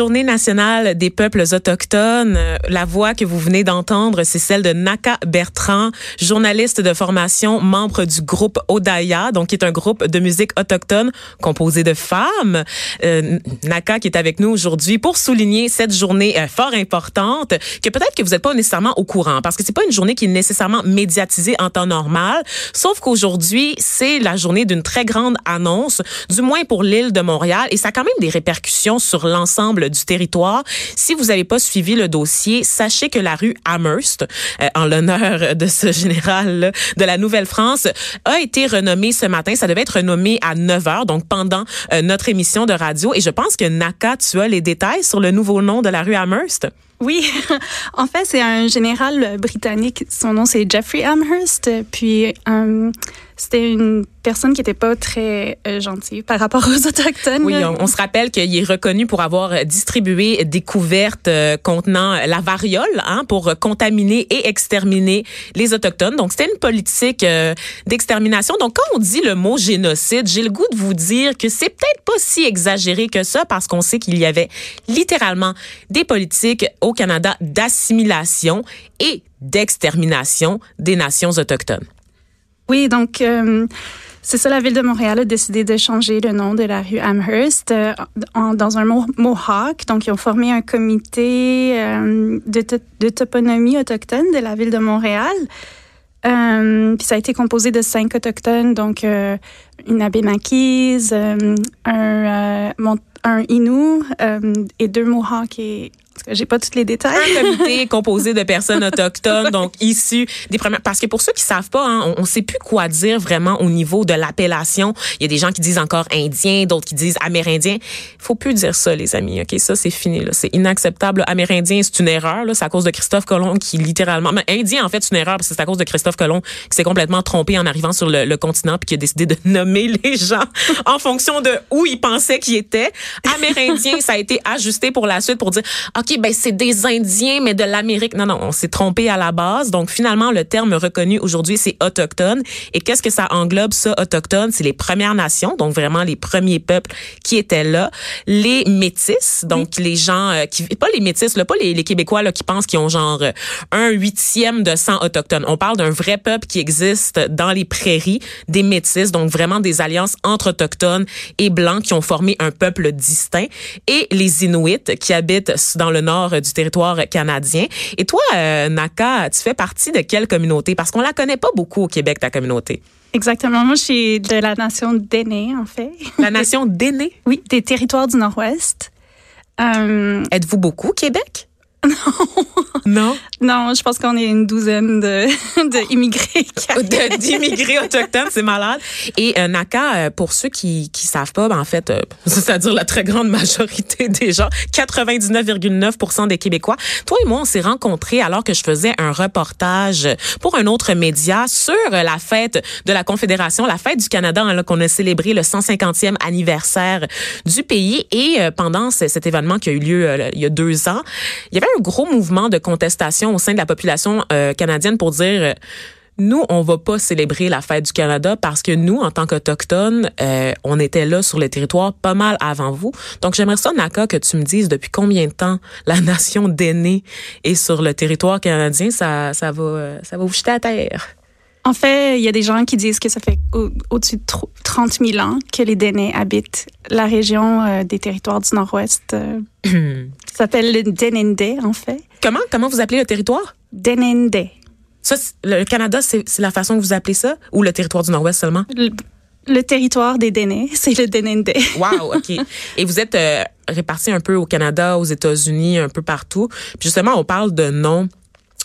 Journée nationale des peuples autochtones. La voix que vous venez d'entendre, c'est celle de Naka Bertrand, journaliste de formation, membre du groupe Odaya, donc qui est un groupe de musique autochtone composé de femmes. Euh, Naka qui est avec nous aujourd'hui pour souligner cette journée euh, fort importante que peut-être que vous n'êtes pas nécessairement au courant parce que c'est pas une journée qui est nécessairement médiatisée en temps normal, sauf qu'aujourd'hui, c'est la journée d'une très grande annonce, du moins pour l'île de Montréal et ça a quand même des répercussions sur l'ensemble du territoire. Si vous n'avez pas suivi le dossier, sachez que la rue Amherst, euh, en l'honneur de ce général de la Nouvelle-France, a été renommée ce matin. Ça devait être renommé à 9 heures, donc pendant euh, notre émission de radio. Et je pense que Naka, tu as les détails sur le nouveau nom de la rue Amherst? Oui, en fait, c'est un général britannique. Son nom, c'est Jeffrey Amherst. Puis, euh, c'était une personne qui n'était pas très euh, gentille par rapport aux Autochtones. Oui, on, se rappelle qu'il est reconnu pour avoir distribué des couvertes euh, contenant la variole hein, pour contaminer et exterminer les Autochtones. Donc, c'était une politique d'extermination. Donc, quand on dit le mot génocide, j'ai le goût de vous dire que c'est peut-être pas si exagéré que ça parce qu'on sait qu'il y avait littéralement des politiques Canada d'assimilation et d'extermination des nations autochtones. Oui, donc euh, c'est ça, la ville de Montréal a décidé de changer le nom de la rue Amherst euh, dans un Mohawk. Donc, ils ont formé un comité euh, de, de, toponymie autochtone de la ville de Montréal. puis ça a été composé de cinq autochtones, donc une Abénaquise, un, un et deux Mohawks et j'ai pas tous les détails. Un comité composé de personnes autochtones, donc issues des premières. Parce que pour ceux qui savent pas, hein, on, ne sait plus quoi dire vraiment au niveau de l'appellation. Il y a des gens qui disent encore indien, d'autres qui disent amérindien. Faut plus dire ça, les amis. Ok, ça c'est fini. C'est inacceptable. Amérindien, c'est une erreur. C'est à cause de Christophe Colomb qui littéralement. Mais indien, en fait, c'est une erreur parce que c'est à cause de Christophe Colomb qui s'est complètement trompé en arrivant sur le, continent puis qui a décidé de nommer les gens en fonction de où il pensait qu'ils étaient. Amérindien, ça a été ajusté pour la suite pour dire ok ben c'est des Indiens, mais de l'Amérique. Non, non, on s'est trompé à la base. Donc finalement, le terme reconnu aujourd'hui, c'est autochtone. Et qu'est-ce que ça englobe ça, autochtone? C'est les Premières Nations, donc vraiment les premiers peuples qui étaient là, les Métis, donc les gens euh, qui pas les Métis, là, pas les, les Québécois là qui pensent qu'ils ont genre euh, un huitième de sang autochtone. On parle d'un vrai peuple qui existe dans les prairies, des Métis, donc vraiment des alliances entre autochtones et blancs qui ont formé un peuple distinct, et les Inuits qui habitent dans le nord du territoire canadien. Et toi, euh, Naka, tu fais partie de quelle communauté? Parce qu'on la connaît pas beaucoup au Québec, ta communauté. Exactement. Moi, je suis de la nation d'Aînés, en fait. La nation d'Aînés? oui, des territoires du Nord-Ouest. Euh, Êtes-vous beaucoup au Québec? Non. Non? Non, je pense qu'on est une douzaine de, d'immigrés. D'immigrés autochtones, c'est malade. Et euh, Naka, euh, pour ceux qui qui savent pas, ben, en fait, euh, c'est-à-dire la très grande majorité des gens, 99,9% des Québécois. Toi et moi, on s'est rencontrés alors que je faisais un reportage pour un autre média sur la fête de la Confédération, la fête du Canada, hein, qu'on a célébré le 150e anniversaire du pays. Et pendant cet événement qui a eu lieu il y a deux ans, il y avait un gros mouvement de contestation au sein de la population euh, canadienne pour dire euh, nous, on va pas célébrer la fête du Canada parce que nous, en tant qu'Autochtones, euh, on était là sur le territoire pas mal avant vous. Donc, j'aimerais ça, Naka, que tu me dises depuis combien de temps la nation d'aînés est sur le territoire canadien. Ça, ça va, ça va vous jeter à terre. En fait, il y a des gens qui disent que ça fait au-dessus de 30 000 ans que les Dénés habitent la région euh, des territoires du Nord-Ouest. Euh, ça s'appelle le Denende, en fait. Comment? Comment vous appelez le territoire? Denende. Ça, le Canada, c'est la façon que vous appelez ça? Ou le territoire du Nord-Ouest seulement? Le, le territoire des Dénés, c'est le Dénendé. Wow, OK. Et vous êtes euh, répartis un peu au Canada, aux États-Unis, un peu partout. Puis justement, on parle de nom.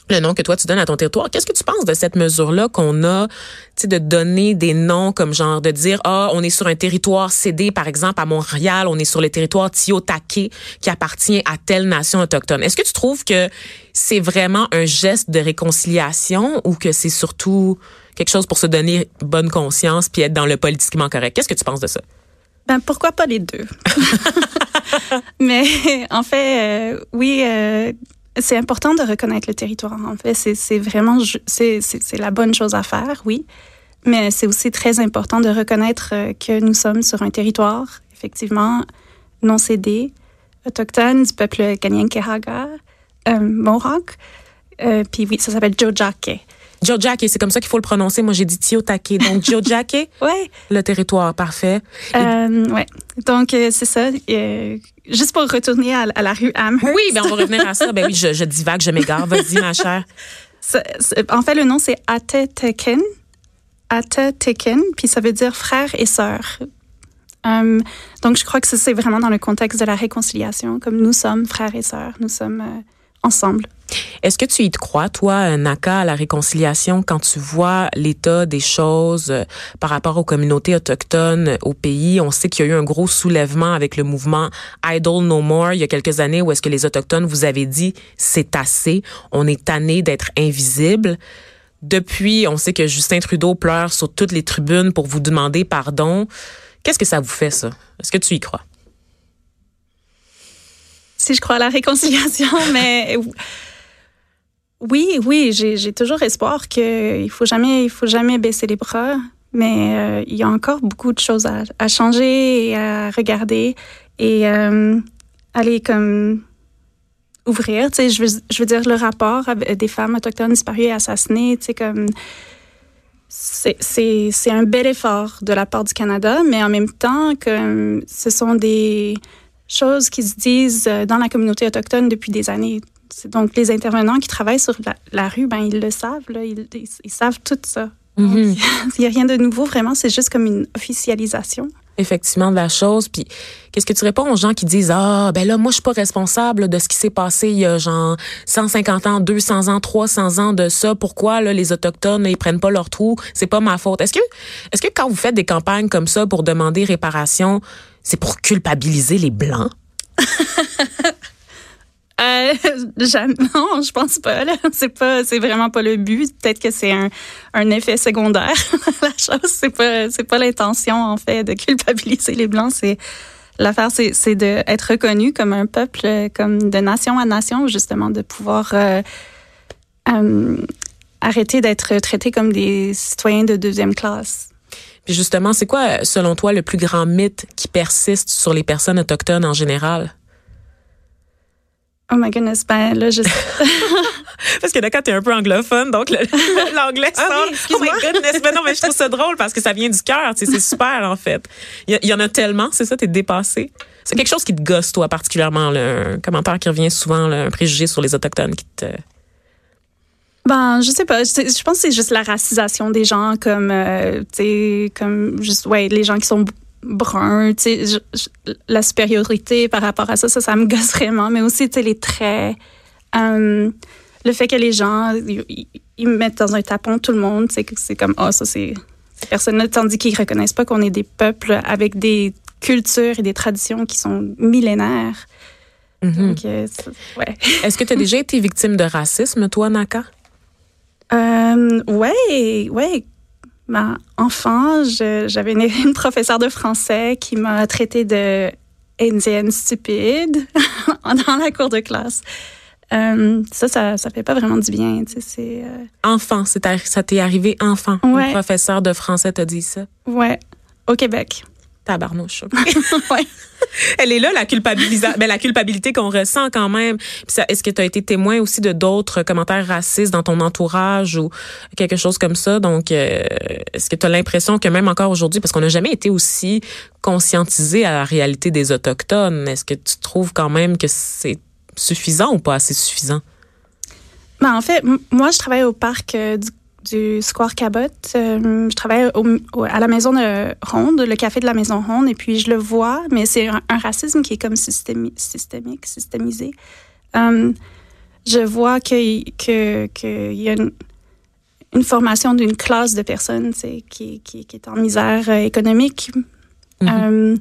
Le nom que toi tu donnes à ton territoire. Qu'est-ce que tu penses de cette mesure-là qu'on a, tu de donner des noms comme genre de dire ah on est sur un territoire cédé par exemple à Montréal, on est sur le territoire Tiotake qui appartient à telle nation autochtone. Est-ce que tu trouves que c'est vraiment un geste de réconciliation ou que c'est surtout quelque chose pour se donner bonne conscience puis être dans le politiquement correct? Qu'est-ce que tu penses de ça? Ben, pourquoi pas les deux? Mais en fait, euh, oui, euh, c'est important de reconnaître le territoire. En fait, c'est vraiment c'est la bonne chose à faire, oui. Mais c'est aussi très important de reconnaître euh, que nous sommes sur un territoire, effectivement, non cédé, autochtone du peuple Kanyenkehaga, euh, Mohawk. Euh, Puis oui, ça s'appelle Jojake. Jojake, c'est comme ça qu'il faut le prononcer. Moi, j'ai dit Tiotake. Donc, Jojake, Ouais. le territoire, parfait. Euh, ouais. Donc, euh, c'est ça. Juste pour retourner à, à la rue Amherst. oui, ben on va revenir à ça. Ben oui, je, je divague, je m'égare. Vas-y, ma chère. En fait, le nom, c'est Ateteken. Ateteken, puis ça veut dire frère et sœur. Euh, donc, je crois que c'est vraiment dans le contexte de la réconciliation, comme nous sommes frères et sœurs, nous sommes euh, Est-ce que tu y crois, toi, Naka, à la réconciliation, quand tu vois l'état des choses euh, par rapport aux communautés autochtones euh, au pays? On sait qu'il y a eu un gros soulèvement avec le mouvement Idle No More il y a quelques années où est-ce que les Autochtones vous avez dit c'est assez, on est tanné d'être invisible. Depuis, on sait que Justin Trudeau pleure sur toutes les tribunes pour vous demander pardon. Qu'est-ce que ça vous fait, ça? Est-ce que tu y crois? Si je crois à la réconciliation, mais oui, oui, j'ai toujours espoir qu'il faut faut jamais baisser les bras. Mais euh, il y a encore beaucoup de choses à, changer et à regarder et euh, aller comme ouvrir. Je veux, je veux dire le rapport des femmes autochtones disparues et assassinées. C'est un bel effort de la part du Canada, mais en même temps, comme ce sont des choses qui se disent euh, dans la communauté autochtone depuis des années. Donc les intervenants qui travaillent sur la, la rue, ben ils le savent, là, ils, ils, ils savent tout ça. Mhm. Il n'y a rien de nouveau, vraiment, c'est juste comme une officialisation. effectivement de la chose. Puis qu'est-ce que tu réponds aux gens qui disent ah ben là moi je suis pas responsable de ce qui s'est passé il y a genre 150 ans, 200 ans, 300 ans de ça. Pourquoi là les autochtones ils prennent pas leur trou? C'est pas ma faute. Est-ce que est-ce que quand vous faites des campagnes comme ça pour demander réparation, c'est pour culpabiliser les blancs? Euh, non, je pense pas. C'est vraiment pas le but. Peut-être que c'est un, effet secondaire. la chose, c'est pas, pas l'intention en fait de culpabiliser les blancs. C'est l'affaire, c'est, c'est de être reconnu comme un peuple, comme de nation à nation, justement, de pouvoir euh, euh, arrêter d'être traité comme des citoyens de deuxième classe. Puis justement, c'est quoi selon toi le plus grand mythe qui persiste sur les personnes autochtones en général? Oh my goodness, ben là, je Parce que d'accord, t'es un peu anglophone, donc l'anglais Ah sort. oui, oh my goodness, mais non, mais je trouve ça drôle parce que ça vient du cœur, tu sais, c'est super en fait. Il y, a- il y en a tellement, c'est ça, t'es dépassé. C'est quelque chose qui te gosse toi particulièrement, là, un commentaire qui revient souvent, là, un préjugé sur les autochtones qui te. Ben, je sais pas. Je, je pense que c'est juste la racisation des gens, comme, euh, tu sais, comme, juste, ouais, les gens qui sont bruns, tu sais, la supériorité par rapport à ça, ça, ça me gosse vraiment. Mais aussi, tu sais, les traits, euh, le fait que les gens, ils, mettent dans un tapon tout le monde, tu sais, que c'est comme, oh, ça, c'est ces personnes-là, tandis qu'ils reconnaissent pas qu'on est des peuples avec des cultures et des traditions qui sont millénaires. Mhm. Donc, euh, c'est- ouais. Est-ce que tu as déjà été victime de racisme, toi, Naka? Euh, ouais, ouais. Ben, enfant, j'avais une, une professeure de français qui m'a traité de indienne stupide dans la cour de classe. Euh, ça, ça, ça fait pas vraiment du bien. C'est, euh, Enfant, ça t'est arrivé enfant. Ouais. Le professeur de français t'a dit ça? ouais, au Québec. Tabarnouche. ouais. Elle est là, la, culpabilisa- ben, la culpabilité qu'on ressent quand même. Est-ce que tu as été témoin aussi de d'autres commentaires racistes dans ton entourage ou quelque chose comme ça? Donc, euh, est-ce que tu as l'impression que même encore aujourd'hui, parce qu'on n'a jamais été aussi conscientisé à la réalité des Autochtones, est-ce que tu trouves quand même que c'est suffisant ou pas assez suffisant? Ben, en fait, moi, je travaille au parc du du Square Cabot. Euh, je travaille à la maison de Ronde, le café de la maison Ronde, et puis je le vois, mais c'est un, racisme qui est comme systémique, systémisé. Euh, je vois qu'il que, que y a une, formation d'une classe de personnes qui, qui, qui, est en misère euh, économique. Mm-hmm.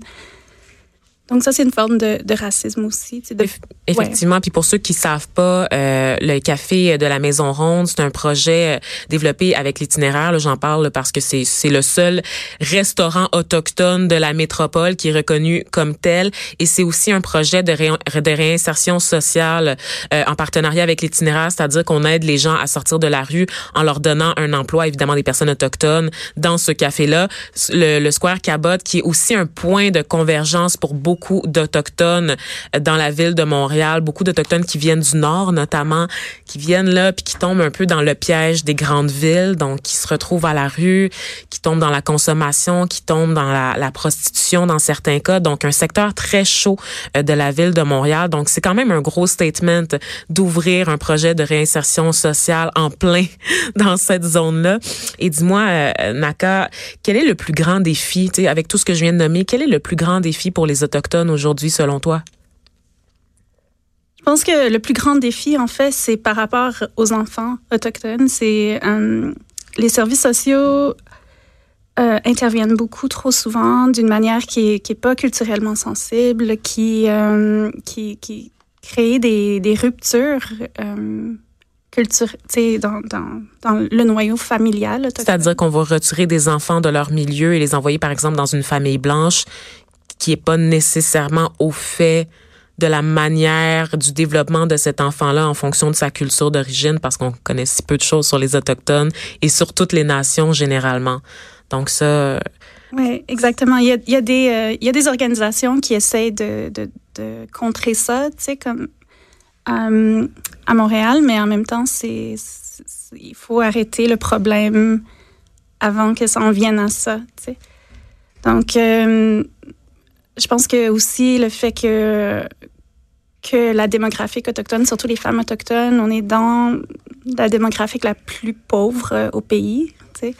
Donc ça, c'est une forme de, de racisme aussi. De, Effectivement. Puis pour ceux qui savent pas, euh, le café de la Maison Ronde, c'est un projet euh, développé avec l'itinéraire. J'en parle parce que c'est le seul restaurant autochtone de la métropole qui est reconnu comme tel. Et c'est aussi un projet de, de réinsertion sociale euh, en partenariat avec l'itinéraire, c'est-à-dire qu'on aide les gens à sortir de la rue en leur donnant un emploi, évidemment des personnes autochtones, dans ce café-là. Le, le Square Cabot, qui est aussi un point de convergence pour beaucoup beaucoup d'Autochtones dans la ville de Montréal, beaucoup d'Autochtones qui viennent du Nord notamment, qui viennent là puis qui tombent un peu dans le piège des grandes villes, donc qui se retrouvent à la rue, qui tombent dans la consommation, qui tombent dans la, la prostitution dans certains cas, donc un secteur très chaud euh, de la ville de Montréal. Donc c'est quand même un gros statement d'ouvrir un projet de réinsertion sociale en plein dans cette zone-là. Et dis-moi, euh, Naka, quel est le plus grand défi, avec tout ce que je viens de nommer, quel est le plus grand défi pour les Autochtones aujourd'hui, selon toi? Je pense que le plus grand défi, en fait, c'est par rapport aux enfants autochtones. C'est euh, les services sociaux euh, interviennent beaucoup trop souvent d'une manière qui n'est est pas culturellement sensible, qui, euh, crée des, ruptures dans, dans, le noyau familial. C'est-à-dire qu'on va retirer des enfants de leur milieu et les envoyer, par exemple, dans une famille blanche qui est pas nécessairement au fait de la manière du développement de cet enfant-là en fonction de sa culture d'origine parce qu'on connaît si peu de choses sur les autochtones et sur toutes les nations généralement. Donc ça. Euh, oui, exactement. Il y a, des euh, il y a des organisations qui essayent de, de, de contrer ça, tu sais comme euh, à Montréal, mais en même temps c'est il faut arrêter le problème avant que ça en vienne à ça, tu sais. Donc je pense que aussi le fait que que la démographie autochtone, surtout les femmes autochtones, on est dans la démographie la plus pauvre euh, au pays. Tu sais.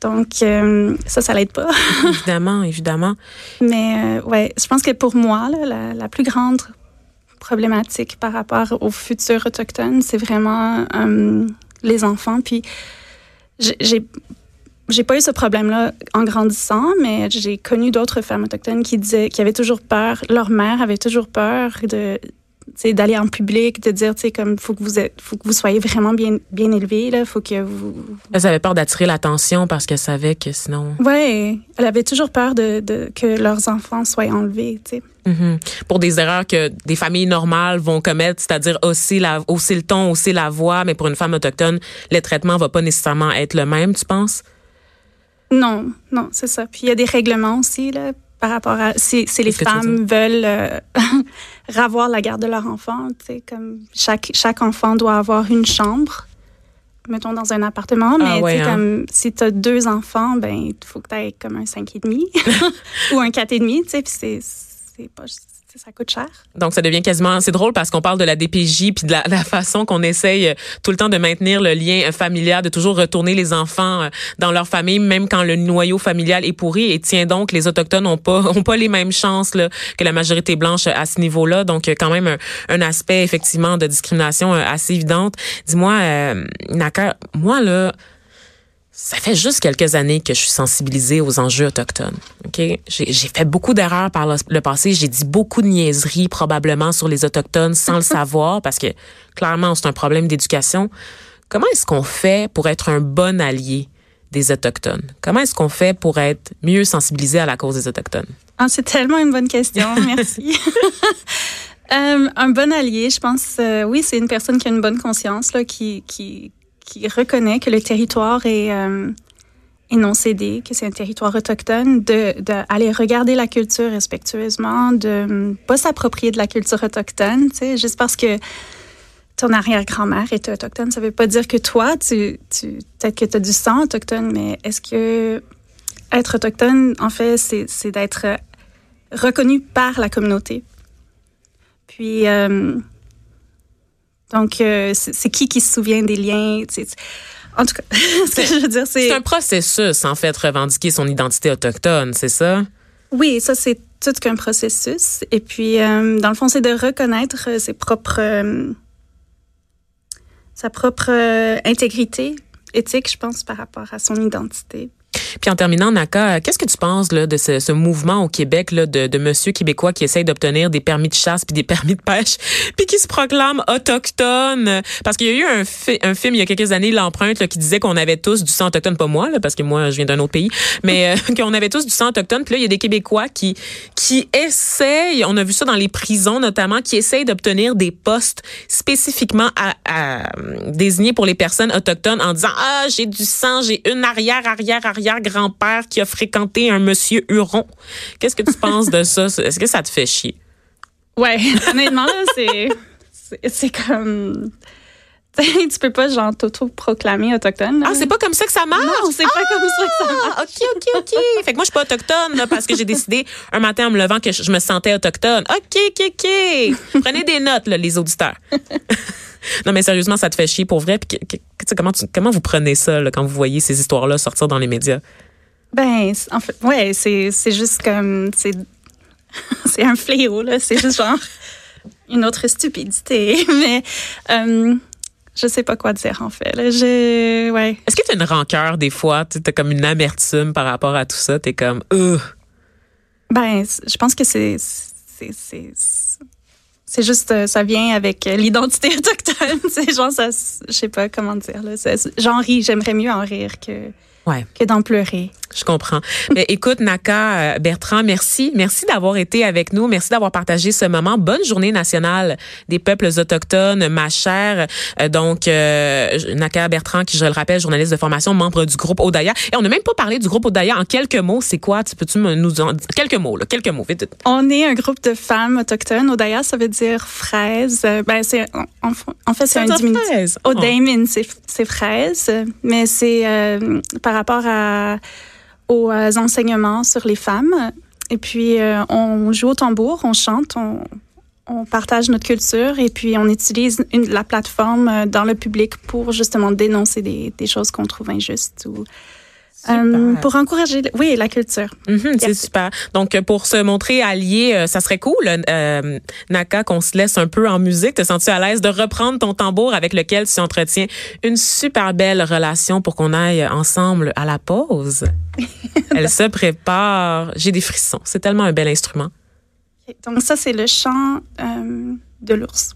Donc, euh, ça, ça l'aide pas. évidemment, évidemment. Mais euh, ouais, je pense que pour moi, là, la, la, plus grande problématique par rapport aux futurs autochtones, c'est vraiment les enfants. Puis, j'ai j'ai pas eu ce problème-là en grandissant, mais j'ai connu d'autres femmes autochtones qui disaient, qui avaient toujours peur, leur mère avait toujours peur de d'aller en public, de dire, tu sais, comme, faut que vous êtes, faut que vous soyez vraiment bien, bien élevé, là, faut que vous... Elle avait peur d'attirer l'attention parce qu'elle savait que sinon... Ouais, elle avait toujours peur de, de que leurs enfants soient enlevés, tu sais. Mm-hmm. Pour des erreurs que des familles normales vont commettre, c'est-à-dire aussi la, hausser le ton, hausser la voix, mais pour une femme autochtone, le traitement va pas nécessairement être le même, tu penses? Non, non, c'est ça. Puis il y a des règlements aussi là, par rapport à si, les femmes veulent euh, ravoir la garde de leur enfant. Comme chaque, chaque enfant doit avoir une chambre, mettons dans un appartement, ah mais hein. comme si tu as deux enfants, ben il faut que tu aies comme un 5,5 ou un 4,5. Puis c'est pas ça coûte cher. Donc, ça devient quasiment, c'est drôle parce qu'on parle de la DPJ puis de la, façon qu'on essaye euh, tout le temps de maintenir le lien euh, familial, de toujours retourner les enfants euh, dans leur famille, même quand le noyau familial est pourri. Et tiens donc, les autochtones n'ont pas ont pas les mêmes chances là, que la majorité blanche à ce niveau-là. Donc, quand même un, un, aspect effectivement de discrimination assez évidente. Dis-moi, euh, Naka, moi là ça fait juste quelques années que je suis sensibilisée aux enjeux autochtones. Ok, j'ai fait beaucoup d'erreurs par le, passé. J'ai dit beaucoup de niaiseries probablement sur les autochtones sans le savoir parce que clairement c'est un problème d'éducation. Comment est-ce qu'on fait pour être un bon allié des autochtones? Comment est-ce qu'on fait pour être mieux sensibilisé à la cause des autochtones? Ah, C'est tellement une bonne question. Merci. Euh, un bon allié, je pense, euh, oui, c'est une personne qui a une bonne conscience, là, qui, qui, qui reconnaît que le territoire est, euh, non cédé, que c'est un territoire autochtone, de, de, regarder la culture respectueusement, de ne pas s'approprier de la culture autochtone, tu sais, juste parce que ton arrière-grand-mère est autochtone, ça ne veut pas dire que toi, tu, tu peut-être que tu as du sang autochtone, mais est-ce que être autochtone, en fait, c'est d'être reconnu par la communauté? Puis, euh, Donc, euh, c'est qui qui se souvient des liens? En tout cas, ce que je veux dire, c'est... C'est un processus, en fait, revendiquer son identité autochtone, c'est ça? Oui, ça, c'est tout qu'un processus. Et puis, euh, dans le fond, c'est de reconnaître euh, ses propres... sa propre intégrité éthique, je pense, par rapport à son identité. Puis en terminant, Naka, qu'est-ce que tu penses là, de ce, ce mouvement au Québec là, de, de monsieur québécois qui essaye d'obtenir des permis de chasse puis des permis de pêche, puis qui se proclame autochtone? Parce qu'il y a eu un, un film il y a quelques années, L'Empreinte, qui disait qu'on avait tous du sang autochtone, pas moi, là, parce que moi, je viens d'un autre pays, mais euh, qu'on avait tous du sang autochtone. Puis là, il y a des Québécois qui, qui essayent, on a vu ça dans les prisons notamment, qui essayent d'obtenir des postes spécifiquement à, à, désignés pour les personnes autochtones en disant, ah, j'ai du sang, j'ai une arrière, arrière, arrière grand-père qui a fréquenté un monsieur Huron. Qu'est-ce que tu penses de ça? Est-ce que ça te fait chier? Ouais, honnêtement, c'est, c'est comme tu peux pas genre t'auto-proclamer autochtone. Ah, c'est pas comme ça que ça marche? Non, c'est pas comme ça que ça marche. OK, OK, OK. fait que moi, je suis pas autochtone parce que j'ai décidé un matin en me levant que je, me sentais autochtone. OK, OK, OK. Prenez des notes, là, les auditeurs. non, mais sérieusement, ça te fait chier pour vrai. Puis, comment, comment vous prenez ça là, quand vous voyez ces histoires-là sortir dans les médias? Ben, en fait, ouais, c'est juste comme... C'est c'est un fléau, là. C'est juste genre une autre stupidité. Mais... Euh, je sais pas quoi dire en fait. Je, ouais. Est-ce que tu as une rancœur des fois? Tu as comme une amertume par rapport à tout ça? Tu es comme, euh. Ben, je pense que c'est. C'est juste, euh, ça vient avec l'identité autochtone. C'est genre, ça, je sais pas comment dire. J'en ris, j'aimerais mieux en rire que ouais. que d'en pleurer. Je comprends. Mais écoute, Naka euh, Bertrand, merci. Merci d'avoir été avec nous. Merci d'avoir partagé ce moment. Bonne journée nationale des peuples autochtones, ma chère. Euh, donc, euh, Naka Bertrand, qui, je le rappelle, journaliste de formation, membre du groupe Odaya. Et on n'a même pas parlé du groupe Odaya en quelques mots. C'est quoi? Tu peux-tu nous en quelques mots, là, quelques mots, vite. On est un groupe de femmes autochtones. Odaya, ça veut dire fraise. Ben, c'est, en, fait, c'est un diminutif. Odaimin, c'est fraise. Mais c'est, par rapport à, aux euh, enseignements sur les femmes. Et puis, euh, on joue au tambour, on chante, on, partage notre culture et puis on utilise la plateforme euh, dans le public pour justement dénoncer des, choses qu'on trouve injustes euh, pour encourager, oui, la culture. Mhm, c'est super. Donc, pour se montrer allié, euh, ça serait cool, euh, Naka, qu'on se laisse un peu en musique. Te sens-tu à l'aise de reprendre ton tambour avec lequel tu entretiens une super belle relation pour qu'on aille ensemble à la pause? Elle se prépare. J'ai des frissons. C'est tellement un bel instrument. Donc, ça, c'est le chant de l'ours.